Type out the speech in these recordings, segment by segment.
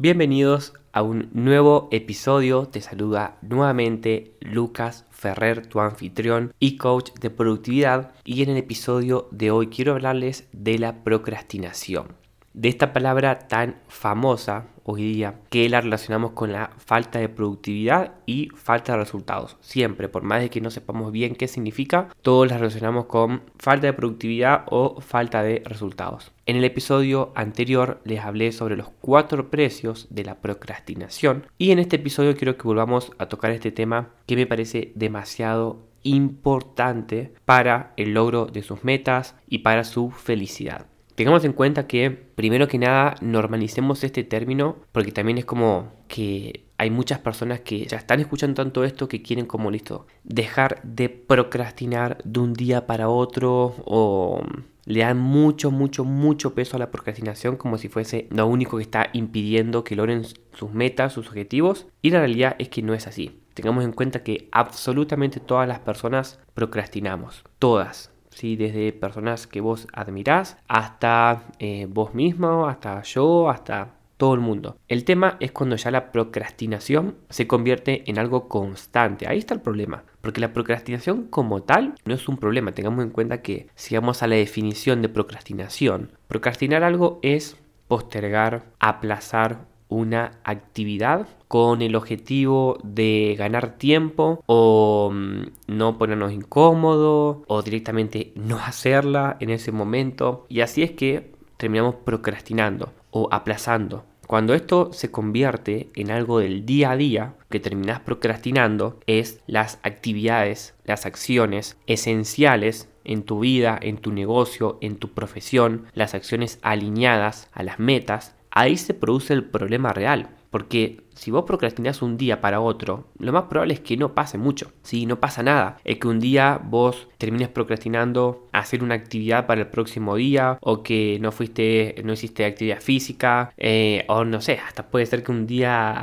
Bienvenidos a un nuevo episodio. Te saluda nuevamente Lucas Ferrer, tu anfitrión y coach de productividad. Y en el episodio de hoy quiero hablarles de la procrastinación. De esta palabra tan famosa hoy día que la relacionamos con la falta de productividad y falta de resultados. Siempre, por más de que no sepamos bien qué significa, todos la relacionamos con falta de productividad o falta de resultados. En el episodio anterior les hablé sobre los cuatro precios de la procrastinación y en este episodio quiero que volvamos a tocar este tema que me parece demasiado importante para el logro de sus metas y para su felicidad. Tengamos en cuenta que, primero que nada, normalicemos este término porque también es como que hay muchas personas que ya están escuchando tanto esto que quieren como listo, dejar de procrastinar de un día para otro o le dan mucho, mucho, mucho peso a la procrastinación como si fuese lo único que está impidiendo que logren sus metas, sus objetivos y la realidad es que no es así. Tengamos en cuenta que absolutamente todas las personas procrastinamos, todas, desde personas que vos admirás hasta eh, vos mismo, hasta yo, hasta todo el mundo. El tema es cuando ya la procrastinación se convierte en algo constante. Ahí está el problema. Porque la procrastinación como tal no es un problema. Tengamos en cuenta que si vamos a la definición de procrastinación, procrastinar algo es postergar, aplazar una actividad con el objetivo de ganar tiempo o mm, no ponernos incómodos o directamente no hacerla en ese momento. Y así es que terminamos procrastinando o aplazando. Cuando esto se convierte en algo del día a día, que terminas procrastinando es las actividades, las acciones esenciales en tu vida, en tu negocio, en tu profesión, las acciones alineadas a las metas ahí se produce el problema real. Porque si vos procrastinás un día para otro, lo más probable es que no pase mucho. Si no pasa nada. Es que un día vos termines procrastinando hacer una actividad para el próximo día. O que no fuiste, no hiciste actividad física. Eh, o no sé, hasta puede ser que un día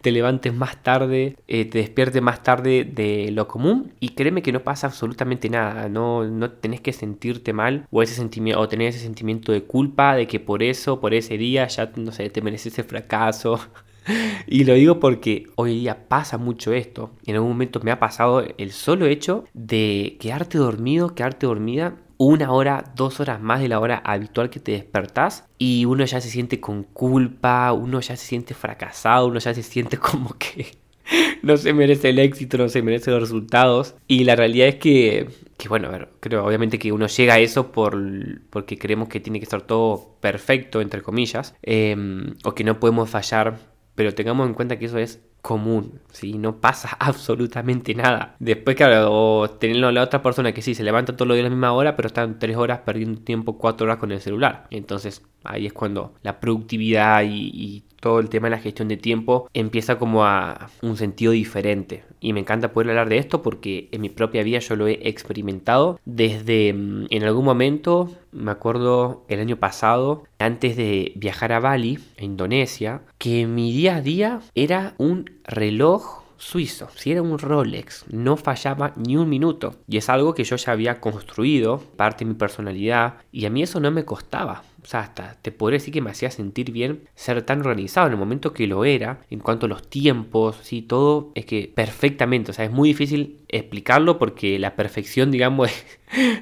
te levantes más tarde, eh, te despiertes más tarde de lo común y créeme que no pasa absolutamente nada, no, no tenés que sentirte mal o, ese sentimiento, o tener ese sentimiento de culpa de que por eso, por ese día ya, no sé, te mereces ese fracaso. Y lo digo porque hoy día pasa mucho esto. En algún momento me ha pasado el solo hecho de quedarte dormido, quedarte dormida una hora, dos horas más de la hora habitual que te despertás y uno ya se siente con culpa, uno ya se siente fracasado, uno ya se siente como que no se merece el éxito, no se merece los resultados. Y la realidad es que, que bueno, creo obviamente que uno llega a eso por, porque creemos que tiene que estar todo perfecto, entre comillas, em, o que no podemos fallar, pero tengamos en cuenta que eso es común, ¿sí? No pasa absolutamente nada. Después, claro, o la otra persona que sí, se levanta todos los días a la misma hora, pero están tres horas perdiendo tiempo, cuatro horas con el celular. Entonces, ahí es cuando la productividad y, todo el tema de la gestión de tiempo empieza como a un sentido diferente. Y me encanta poder hablar de esto porque en mi propia vida yo lo he experimentado desde mm, en algún momento, me acuerdo el año pasado, antes de viajar a Bali, a Indonesia, que mi día a día era un reloj suizo, si era un Rolex, no fallaba ni un minuto. Y es algo que yo ya había construido, parte de mi personalidad, y a mí eso no me costaba. O sea, hasta te podría decir que me hacía sentir bien ser tan organizado en el momento que lo era, en cuanto a los tiempos, sí, todo es que perfectamente, o sea, es muy difícil explicarlo porque la perfección, digamos,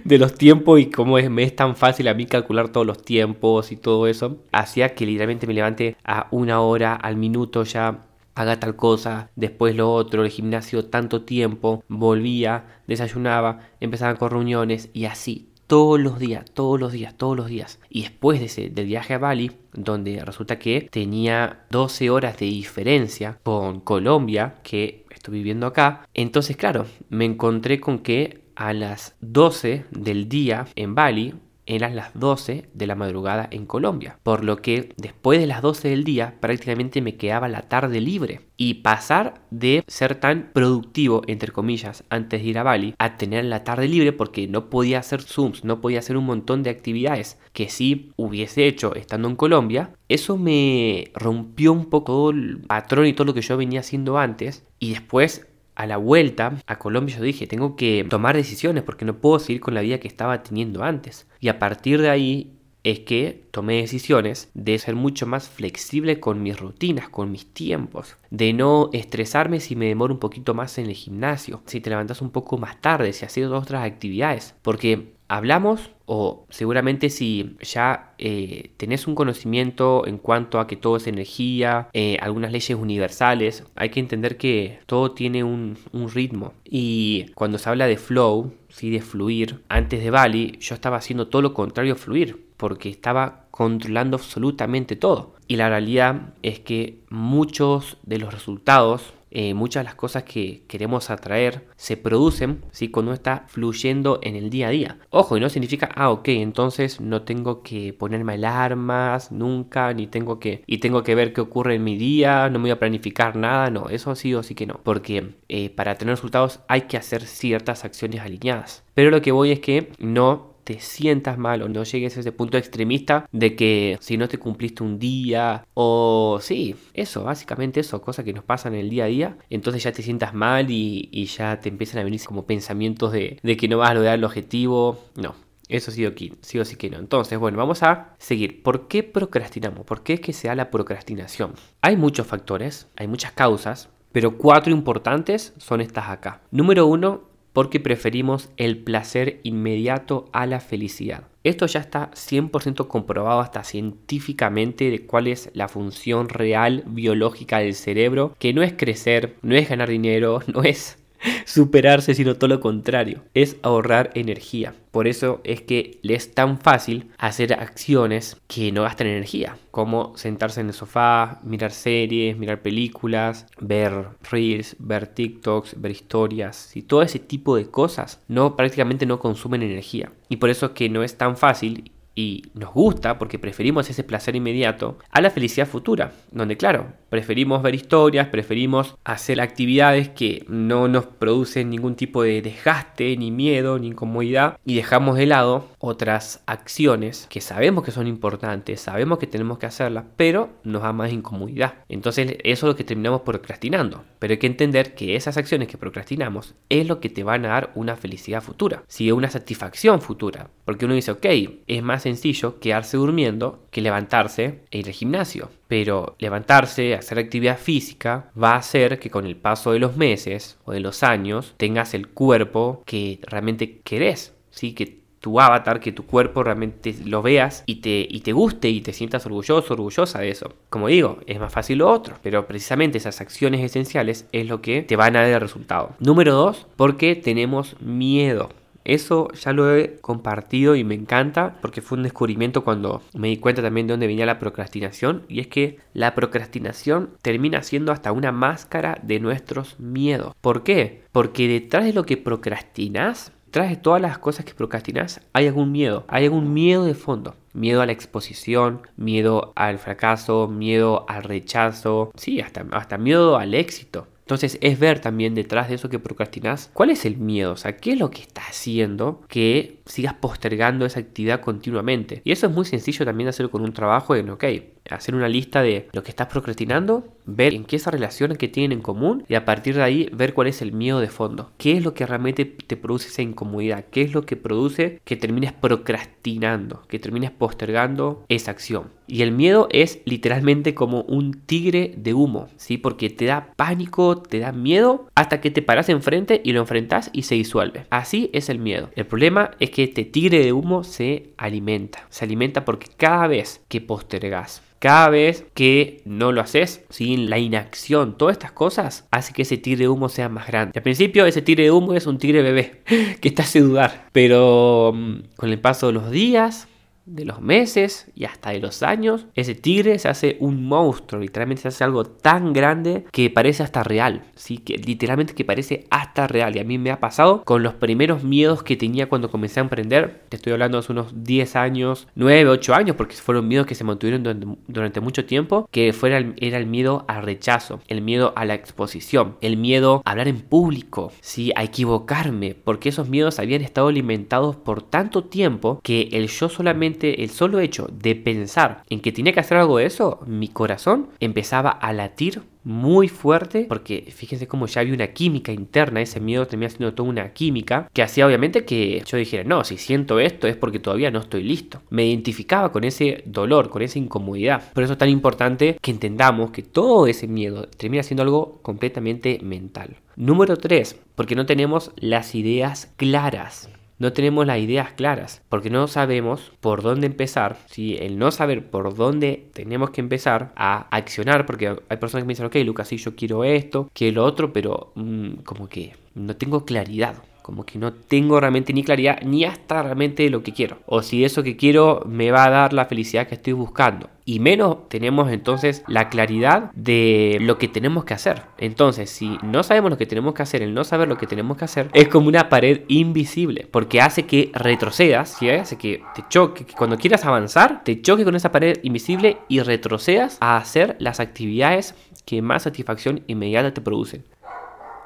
de los tiempos y cómo es, me es tan fácil a mí calcular todos los tiempos y todo eso, hacía que literalmente me levante a una hora, al minuto ya haga tal cosa, después lo otro, el gimnasio tanto tiempo, volvía, desayunaba, empezaba con reuniones y así, todos los días, todos los días, todos los días. Y después de ese, del viaje a Bali, donde resulta que tenía 12 horas de diferencia con Colombia, que estoy viviendo acá, entonces claro, me encontré con que a las 12 del día en Bali eran las 12 de la madrugada en Colombia, por lo que después de las 12 del día prácticamente me quedaba la tarde libre. Y pasar de ser tan productivo, entre comillas, antes de ir a Bali, a tener la tarde libre porque no podía hacer Zooms, no podía hacer un montón de actividades que sí hubiese hecho estando en Colombia, eso me rompió un poco el patrón y todo lo que yo venía haciendo antes. Y después a la vuelta a Colombia yo dije, tengo que tomar decisiones porque no puedo seguir con la vida que estaba teniendo antes. Y a partir de ahí es que tomé decisiones de ser mucho más flexible con mis rutinas, con mis tiempos, de no estresarme si me demoro un poquito más en el gimnasio, si te levantas un poco más tarde, si haces otras actividades, porque hablamos o seguramente si ya eh, tenés un conocimiento en cuanto a que todo es energía, eh, algunas leyes universales, hay que entender que todo tiene un, ritmo. Y cuando se habla de flow, ¿sí? de fluir, antes de Bali yo estaba haciendo todo lo contrario a fluir, porque estaba controlando absolutamente todo. Y la realidad es que muchos de los resultados eh, muchas de las cosas que queremos atraer se producen ¿sí? cuando está fluyendo en el día a día. Ojo, y no significa, ah, ok, entonces no tengo que ponerme alarmas nunca, ni tengo que, y tengo que ver qué ocurre en mi día, no me voy a planificar nada, no, eso sí o sí que no, porque eh, para tener resultados hay que hacer ciertas acciones alineadas. Pero lo que voy es que no te sientas mal o no llegues a ese punto extremista de que si no te cumpliste un día o sí, eso, básicamente eso, cosas que nos pasan en el día a día, entonces ya te sientas mal y, ya te empiezan a venir como pensamientos de, que no vas a lograr el objetivo, no. Eso sí o, sí o sí que no. Entonces, bueno, vamos a seguir. ¿Por qué procrastinamos? ¿Por qué es que se da la procrastinación? Hay muchos factores, hay muchas causas, pero cuatro importantes son estas acá. Número uno, porque preferimos el placer inmediato a la felicidad. Esto ya está 100% comprobado hasta científicamente de cuál es la función real biológica del cerebro, que no es crecer, no es ganar dinero, no es superarse, sino todo lo contrario, es ahorrar energía. Por eso es que le es tan fácil hacer acciones que no gastan energía, como sentarse en el sofá, mirar series, mirar películas, ver reels, ver TikToks, ver historias, y todo ese tipo de cosas no prácticamente no consumen energía. Y por eso es que no es tan fácil y nos gusta porque preferimos ese placer inmediato a la felicidad futura, donde claro, preferimos ver historias, preferimos hacer actividades que no nos producen ningún tipo de desgaste, ni miedo, ni incomodidad y dejamos de lado otras acciones que sabemos que son importantes, sabemos que tenemos que hacerlas, pero nos da más incomodidad. Entonces eso es lo que terminamos procrastinando, pero hay que entender que esas acciones que procrastinamos es lo que te van a dar una felicidad futura, si una satisfacción futura, porque uno dice, ok, es más sencillo quedarse durmiendo que levantarse e ir al gimnasio. Pero levantarse, hacer actividad física, va a hacer que con el paso de los meses o de los años tengas el cuerpo que realmente querés. ¿sí? Que tu avatar, que tu cuerpo realmente lo veas y te, y te guste y te sientas orgulloso, orgullosa de eso. Como digo, es más fácil lo otro, pero precisamente esas acciones esenciales es lo que te van a dar el resultado. Número dos, porque tenemos miedo. Eso ya lo he compartido y me encanta porque fue un descubrimiento cuando me di cuenta también de dónde venía la procrastinación y es que la procrastinación termina siendo hasta una máscara de nuestros miedos. ¿Por qué? Porque detrás de lo que procrastinas, detrás de todas las cosas que procrastinas, hay algún miedo, hay algún miedo de fondo. Miedo a la exposición, miedo al fracaso, miedo al rechazo, sí, hasta, hasta miedo al éxito. Entonces es ver también detrás de eso que procrastinas cuál es el miedo, o sea, qué es lo que está haciendo que sigas postergando esa actividad continuamente. Y eso es muy sencillo también de hacerlo con un trabajo en, ok, hacer una lista de lo que estás procrastinando, ver en qué esas relaciones que tienen en común y a partir de ahí ver cuál es el miedo de fondo. ¿Qué es lo que realmente te produce esa incomodidad? ¿Qué es lo que produce que termines procrastinando, que termines postergando esa acción? Y el miedo es literalmente como un tigre de humo, ¿sí? Porque te da pánico, te da miedo hasta que te paras enfrente y lo enfrentas y se disuelve. Así es el miedo. El problema es que este tigre de humo se alimenta. Se alimenta porque cada vez que postergas cada vez que no lo haces, sin la inacción, todas estas cosas hace que ese tigre de humo sea más grande. Al principio ese tigre de humo es un tigre bebé que te hace dudar, pero mm, con el paso de los días de los meses y hasta de los años, ese tigre se hace un monstruo, literalmente se hace algo tan grande que parece hasta real, ¿sí? que literalmente que parece hasta real. Y a mí me ha pasado con los primeros miedos que tenía cuando comencé a emprender, te estoy hablando hace unos 10 años, 9, 8 años, porque fueron miedos que se mantuvieron durante, mucho tiempo, que fuera era el miedo al rechazo, el miedo a la exposición, el miedo a hablar en público, ¿sí? a equivocarme, porque esos miedos habían estado alimentados por tanto tiempo que el yo solamente el solo hecho de pensar en que tenía que hacer algo de eso, mi corazón empezaba a latir muy fuerte porque fíjense cómo ya había una química interna, ese miedo termina siendo toda una química que hacía obviamente que yo dijera, no, si siento esto es porque todavía no estoy listo. Me identificaba con ese dolor, con esa incomodidad. Por eso es tan importante que entendamos que todo ese miedo termina siendo algo completamente mental. Número 3, porque no tenemos las ideas claras no tenemos las ideas claras, porque no sabemos por dónde empezar. Si el no saber por dónde tenemos que empezar a accionar, porque hay personas que me dicen, ok, Lucas, sí, yo quiero esto, quiero lo otro, pero mm, como que no tengo claridad como que no tengo realmente ni claridad ni hasta realmente lo que quiero. O si eso que quiero me va a dar la felicidad que estoy buscando. Y menos tenemos entonces la claridad de lo que tenemos que hacer. Entonces, si no sabemos lo que tenemos que hacer, el no saber lo que tenemos que hacer, es como una pared invisible. Porque hace que retrocedas, ¿sí? hace que te choque, que cuando quieras avanzar, te choque con esa pared invisible y retrocedas a hacer las actividades que más satisfacción inmediata te producen.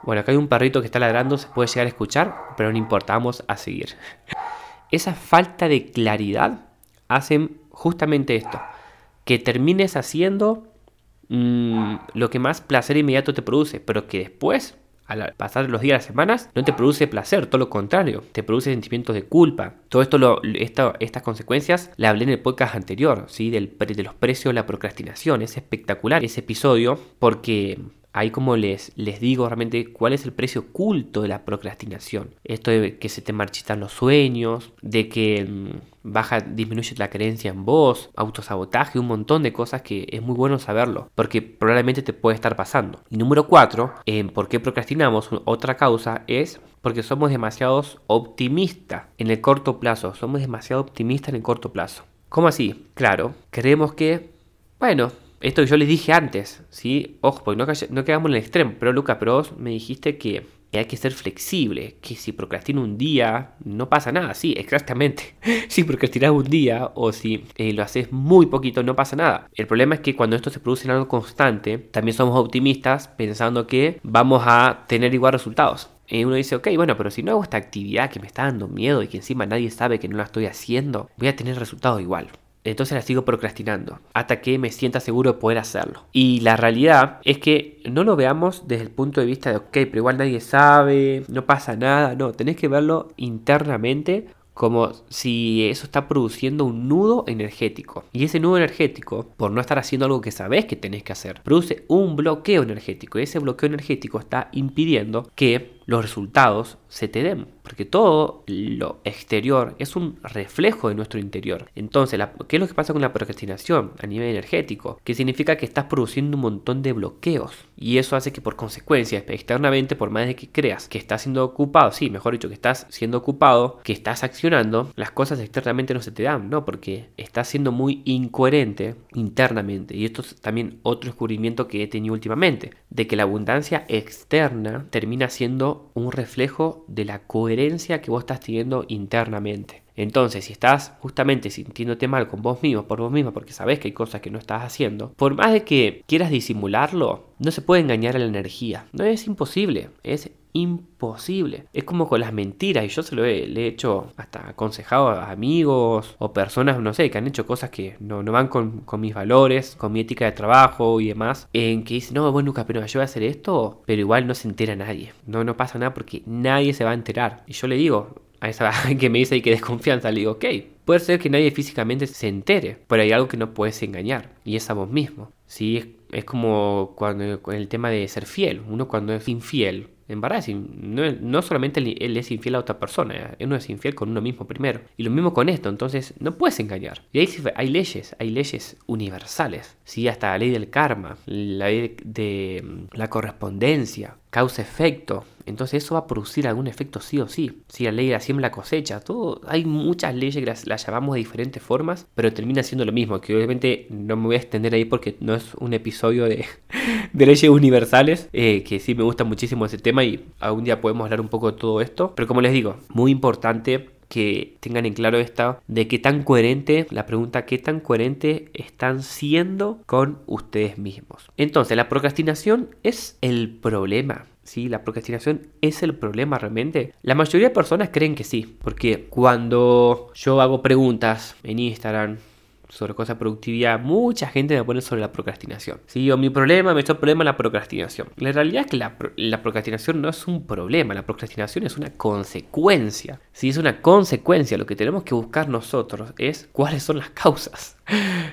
Bueno, acá hay un perrito que está ladrando, se puede llegar a escuchar, pero no importa, vamos a seguir. Esa falta de claridad hacen justamente esto, que termines haciendo mm, lo que más placer inmediato te produce, pero que después, al pasar los días, las semanas, no te produce placer, todo lo contrario, te produce sentimientos de culpa. Todo esto, estas consecuencias la hablé en el podcast anterior, ¿sí? Del, de los precios la procrastinación. Es espectacular ese episodio porque ahí como les, les digo realmente cuál es el precio oculto de la procrastinación. Esto de que se te marchitan los sueños, de que mm, baja, disminuye la creencia en vos, autosabotaje, un montón de cosas que es muy bueno saberlo, porque probablemente te puede estar pasando. Y número cuatro, en por qué procrastinamos, otra causa es porque somos demasiado optimistas en el corto plazo, somos demasiado optimistas en el corto plazo. ¿Cómo así? Claro, creemos que, bueno, esto que yo les dije antes, ¿sí? Ojo, porque no, quedamos en el extremo. Pero Lucas, pero vos me dijiste que, hay que ser flexible, que si procrastino un día no pasa nada. Sí, exactamente. si procrastinas un día o si eh, lo haces muy poquito no pasa nada. El problema es que cuando esto se produce en algo constante, también somos optimistas pensando que vamos a tener igual resultados. Y uno dice, ok, bueno, pero si no hago esta actividad que me está dando miedo y que encima nadie sabe que no la estoy haciendo, voy a tener resultados igual entonces la sigo procrastinando hasta que me sienta seguro de poder hacerlo. Y la realidad es que no lo veamos desde el punto de vista de, ok, pero igual nadie sabe, no pasa nada. No, tenés que verlo internamente como si eso está produciendo un nudo energético. Y ese nudo energético, por no estar haciendo algo que sabes que tenés que hacer, produce un bloqueo energético. Y ese bloqueo energético está impidiendo que los resultados se te den. Porque todo lo exterior es un reflejo de nuestro interior. Entonces, ¿qué es lo que pasa con la procrastinación a nivel energético? Que significa que estás produciendo un montón de bloqueos. Y eso hace que por consecuencia, externamente, por más de que creas que estás siendo ocupado, sí, mejor dicho, que estás siendo ocupado, que estás accionando, las cosas externamente no se te dan, ¿no? Porque estás siendo muy incoherente internamente. Y esto es también otro descubrimiento que he tenido últimamente, de que la abundancia externa termina siendo un reflejo de la coherencia que vos estás teniendo internamente. Entonces, si estás justamente sintiéndote mal con vos mismo, por vos mismo, porque sabes que hay cosas que no estás haciendo, por más de que quieras disimularlo, no se puede engañar a la energía. No es imposible, es imposible. Es como con las mentiras, y yo se lo he, hecho hasta aconsejado a amigos o personas, no sé, que han hecho cosas que no, no van con, mis valores, con mi ética de trabajo y demás, en que dicen, no, bueno, Lucas, pero yo voy a hacer esto, pero igual no se entera nadie. No, no pasa nada porque nadie se va a enterar. Y yo le digo, a esa que me dice que desconfianza, le digo, ok, puede ser que nadie físicamente se entere, pero hay algo que no puedes engañar, y es a vos mismo. ¿sí? Es, es como cuando el tema de ser fiel. Uno cuando es infiel, en no, no solamente él es infiel a otra persona, uno es infiel con uno mismo primero. Y lo mismo con esto, entonces no puedes engañar. Y ahí hay leyes, hay leyes universales, ¿sí? hasta la ley del karma, la ley de la correspondencia, causa-efecto. Entonces eso va a producir algún efecto sí o sí. Si la ley de la siembra cosecha, todo, hay muchas leyes que las, llamamos de diferentes formas, pero termina siendo lo mismo, que obviamente no me voy a extender ahí porque no es un episodio de, leyes universales, eh, que sí me gusta muchísimo ese tema y algún día podemos hablar un poco de todo esto, pero como les digo, muy importante que tengan en claro esta de qué tan coherente, la pregunta qué tan coherente están siendo con ustedes mismos. Entonces, la procrastinación es el problema. ¿Sí? ¿La procrastinación es el problema realmente? La mayoría de personas creen que sí, porque cuando yo hago preguntas en Instagram, sobre cosas de productividad, mucha gente me pone sobre la procrastinación. Sí, o mi problema, me hecho problema la procrastinación. La realidad es que la, la, procrastinación no es un problema, la procrastinación es una consecuencia. Si es una consecuencia, lo que tenemos que buscar nosotros es cuáles son las causas.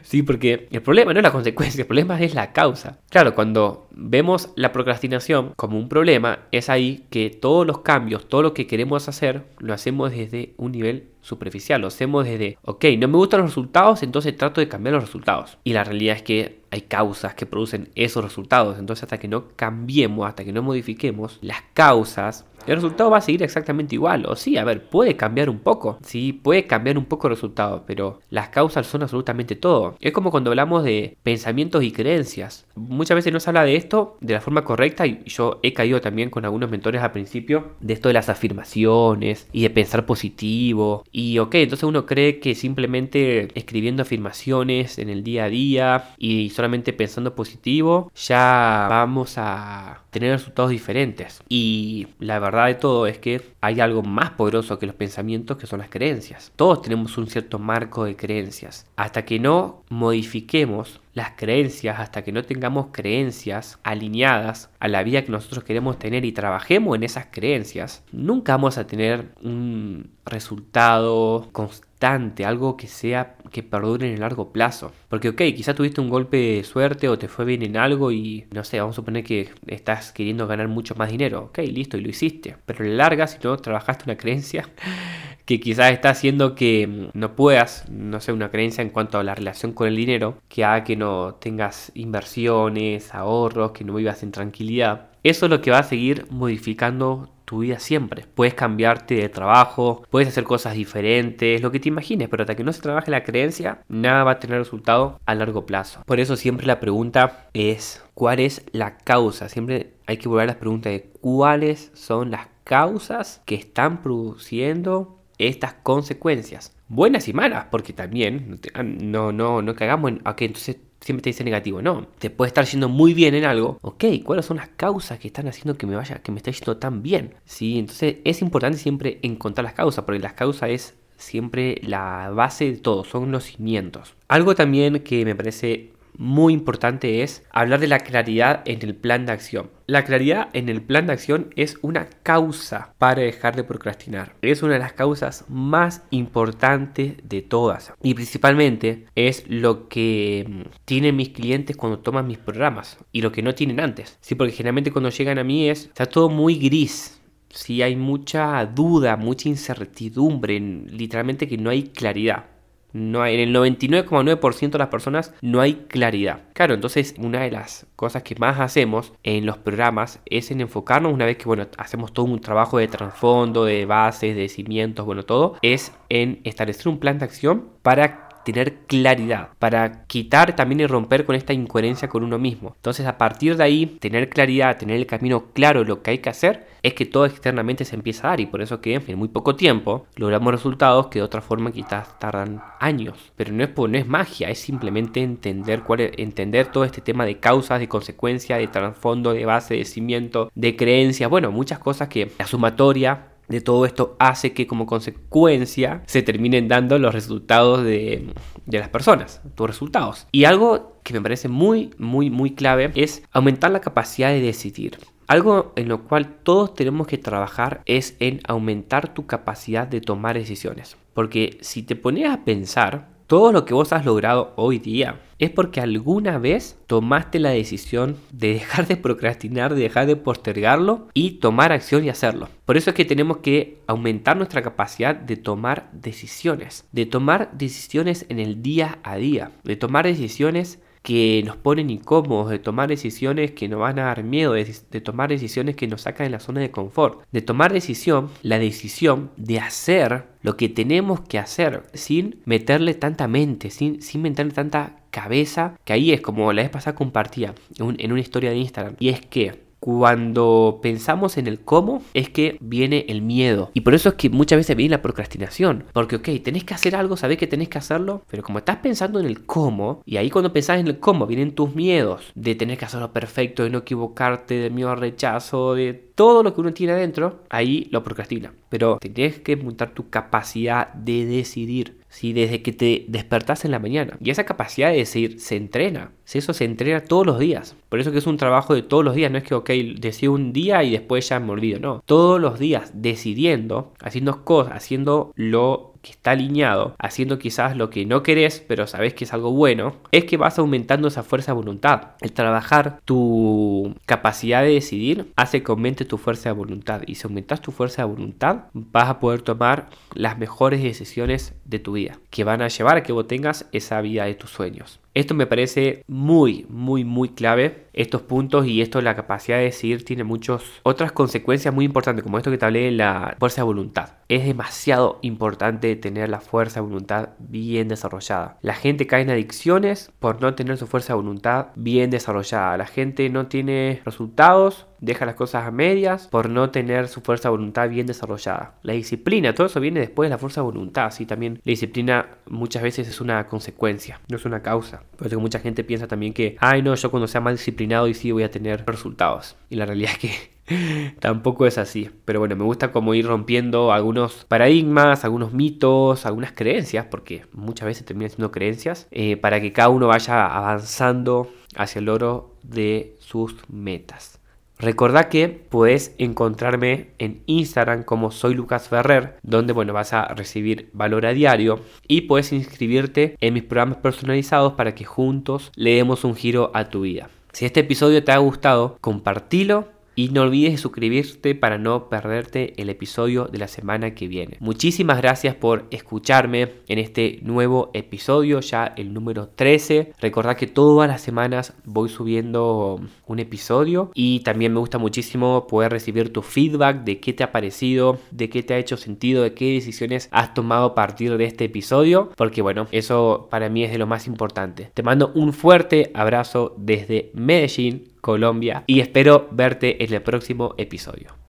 Sí, porque el problema no es la consecuencia, el problema es la causa. Claro, cuando vemos la procrastinación como un problema, es ahí que todos los cambios, todo lo que queremos hacer, lo hacemos desde un nivel superficial, lo hacemos desde, ok, no me gustan los resultados, entonces trato de cambiar los resultados. Y la realidad es que hay causas que producen esos resultados, entonces hasta que no cambiemos, hasta que no modifiquemos las causas, el resultado va a seguir exactamente igual. O sí, a ver, puede cambiar un poco. Sí, puede cambiar un poco el resultado, pero las causas son absolutamente todo. Es como cuando hablamos de pensamientos y creencias. Muchas veces no se habla de esto de la forma correcta y yo he caído también con algunos mentores al principio de esto de las afirmaciones y de pensar positivo. Y ok, entonces uno cree que simplemente escribiendo afirmaciones en el día a día y solamente pensando positivo ya vamos a tener resultados diferentes. Y la verdad de todo es que hay algo más poderoso que los pensamientos que son las creencias. Todos tenemos un cierto marco de creencias. Hasta que no modifiquemos las creencias, hasta que no tengamos creencias alineadas a la vida que nosotros queremos tener y trabajemos en esas creencias, nunca vamos a tener un resultado constante, algo que sea que perdure en el largo plazo. Porque ok, quizás tuviste un golpe de suerte o te fue bien en algo y no sé, vamos a suponer que estás queriendo ganar mucho más dinero. Ok, listo, y lo hiciste. Pero la larga, si no trabajaste una creencia que quizás está haciendo que no puedas, no sé, una creencia en cuanto a la relación con el dinero, que haga que no tengas inversiones, ahorros, que no vivas en tranquilidad. Eso es lo que va a seguir modificando tu vida siempre. Puedes cambiarte de trabajo, puedes hacer cosas diferentes, lo que te imagines, pero hasta que no se trabaje la creencia, nada va a tener resultado a largo plazo. Por eso siempre la pregunta es, ¿cuál es la causa? Siempre hay que volver a la pregunta de cuáles son las causas que están produciendo estas consecuencias. Buenas y malas, porque también no, no, no cagamos en, ok, entonces siempre te dice negativo, no, te puede estar yendo muy bien en algo, ok, ¿cuáles son las causas que están haciendo que me vaya, que me esté yendo tan bien? Sí, entonces es importante siempre encontrar las causas, porque las causas es siempre la base de todo, son los cimientos. Algo también que me parece muy importante es hablar de la claridad en el plan de acción. La claridad en el plan de acción es una causa para dejar de procrastinar. Es una de las causas más importantes de todas. Y principalmente es lo que mm, tienen mis clientes cuando toman mis programas y lo que no tienen antes. Sí, porque generalmente cuando llegan a mí es, está todo muy gris. Sí, hay mucha duda, mucha incertidumbre, literalmente que no hay claridad. En el 99,9% de las personas no hay claridad. Claro, entonces una de las cosas que más hacemos en los programas es en enfocarnos una vez que bueno, hacemos todo un trabajo de trasfondo, de bases, de cimientos, bueno, todo, es en establecer un plan de acción para tener claridad, para quitar también y romper con esta incoherencia con uno mismo. Entonces a partir de ahí, tener claridad, tener el camino claro, lo que hay que hacer, es que todo externamente se empieza a dar y por eso que en muy poco tiempo logramos resultados que de otra forma quizás tardan años. Pero no es, no es magia, es simplemente entender, cuál entender todo este tema de causas, de consecuencias, de trasfondo, de base, de cimiento, de creencias, bueno, muchas cosas que la sumatoria de todo esto hace que como consecuencia se terminen dando los resultados de, las personas, tus resultados. Y algo que me parece muy, muy, muy clave es aumentar la capacidad de decidir. Algo en lo cual todos tenemos que trabajar es en aumentar tu capacidad de tomar decisiones. Porque si te pones a pensar, todo lo que vos has logrado hoy día es porque alguna vez tomaste la decisión de dejar de procrastinar, de dejar de postergarlo y tomar acción y hacerlo. Por eso es que tenemos que aumentar nuestra capacidad de tomar decisiones, de tomar decisiones en el día a día, de tomar decisiones que nos ponen incómodos, de tomar decisiones que nos van a dar miedo, de, tomar decisiones que nos sacan de la zona de confort, de tomar decisión, la decisión de hacer lo que tenemos que hacer sin meterle tanta mente, sin, sin meterle tanta cabeza, que ahí es como la vez pasada compartía en una historia de Instagram, y es que cuando pensamos en el cómo es que viene el miedo. Y por eso es que muchas veces viene la procrastinación. Porque, ok, tenés que hacer algo, sabés que tenés que hacerlo, pero como estás pensando en el cómo, y ahí cuando pensás en el cómo vienen tus miedos de tener que hacerlo perfecto, de no equivocarte, de miedo al rechazo, de todo lo que uno tiene adentro, ahí lo procrastina. Pero tenés que montar tu capacidad de decidir. Si desde que te despertás en la mañana. Y esa capacidad de decidir se entrena. Si eso se entrena todos los días. Por eso que es un trabajo de todos los días. No es que, ok, decido un día y después ya me olvido. No. Todos los días decidiendo, haciendo cosas, haciendo lo que está alineado, haciendo quizás lo que no querés, pero sabes que es algo bueno, es que vas aumentando esa fuerza de voluntad. El trabajar tu capacidad de decidir hace que aumente tu fuerza de voluntad. Y si aumentas tu fuerza de voluntad, vas a poder tomar las mejores decisiones de tu vida, que van a llevar a que vos tengas esa vida de tus sueños. Esto me parece muy, muy, muy clave, estos puntos y esto, la capacidad de decidir, tiene muchas otras consecuencias muy importantes, como esto que te hablé de la fuerza de voluntad. Es demasiado importante tener la fuerza de voluntad bien desarrollada. La gente cae en adicciones por no tener su fuerza de voluntad bien desarrollada. La gente no tiene resultados deja las cosas a medias por no tener su fuerza de voluntad bien desarrollada. La disciplina, todo eso viene después de la fuerza de voluntad, sí, también la disciplina muchas veces es una consecuencia, no es una causa. Por eso que mucha gente piensa también que, ay no, yo cuando sea más disciplinado y sí voy a tener resultados. Y la realidad es que tampoco es así. Pero bueno, me gusta como ir rompiendo algunos paradigmas, algunos mitos, algunas creencias, porque muchas veces terminan siendo creencias, eh, para que cada uno vaya avanzando hacia el logro de sus metas. Recordá que puedes encontrarme en Instagram como soy Lucas Ferrer, donde bueno, vas a recibir valor a diario y puedes inscribirte en mis programas personalizados para que juntos le demos un giro a tu vida. Si este episodio te ha gustado, compartilo y no olvides suscribirte para no perderte el episodio de la semana que viene. Muchísimas gracias por escucharme en este nuevo episodio, ya el número 13. Recordad que todas las semanas voy subiendo un episodio y también me gusta muchísimo poder recibir tu feedback de qué te ha parecido, de qué te ha hecho sentido, de qué decisiones has tomado a partir de este episodio, porque bueno, eso para mí es de lo más importante. Te mando un fuerte abrazo desde Medellín, Colombia y espero verte en el próximo episodio.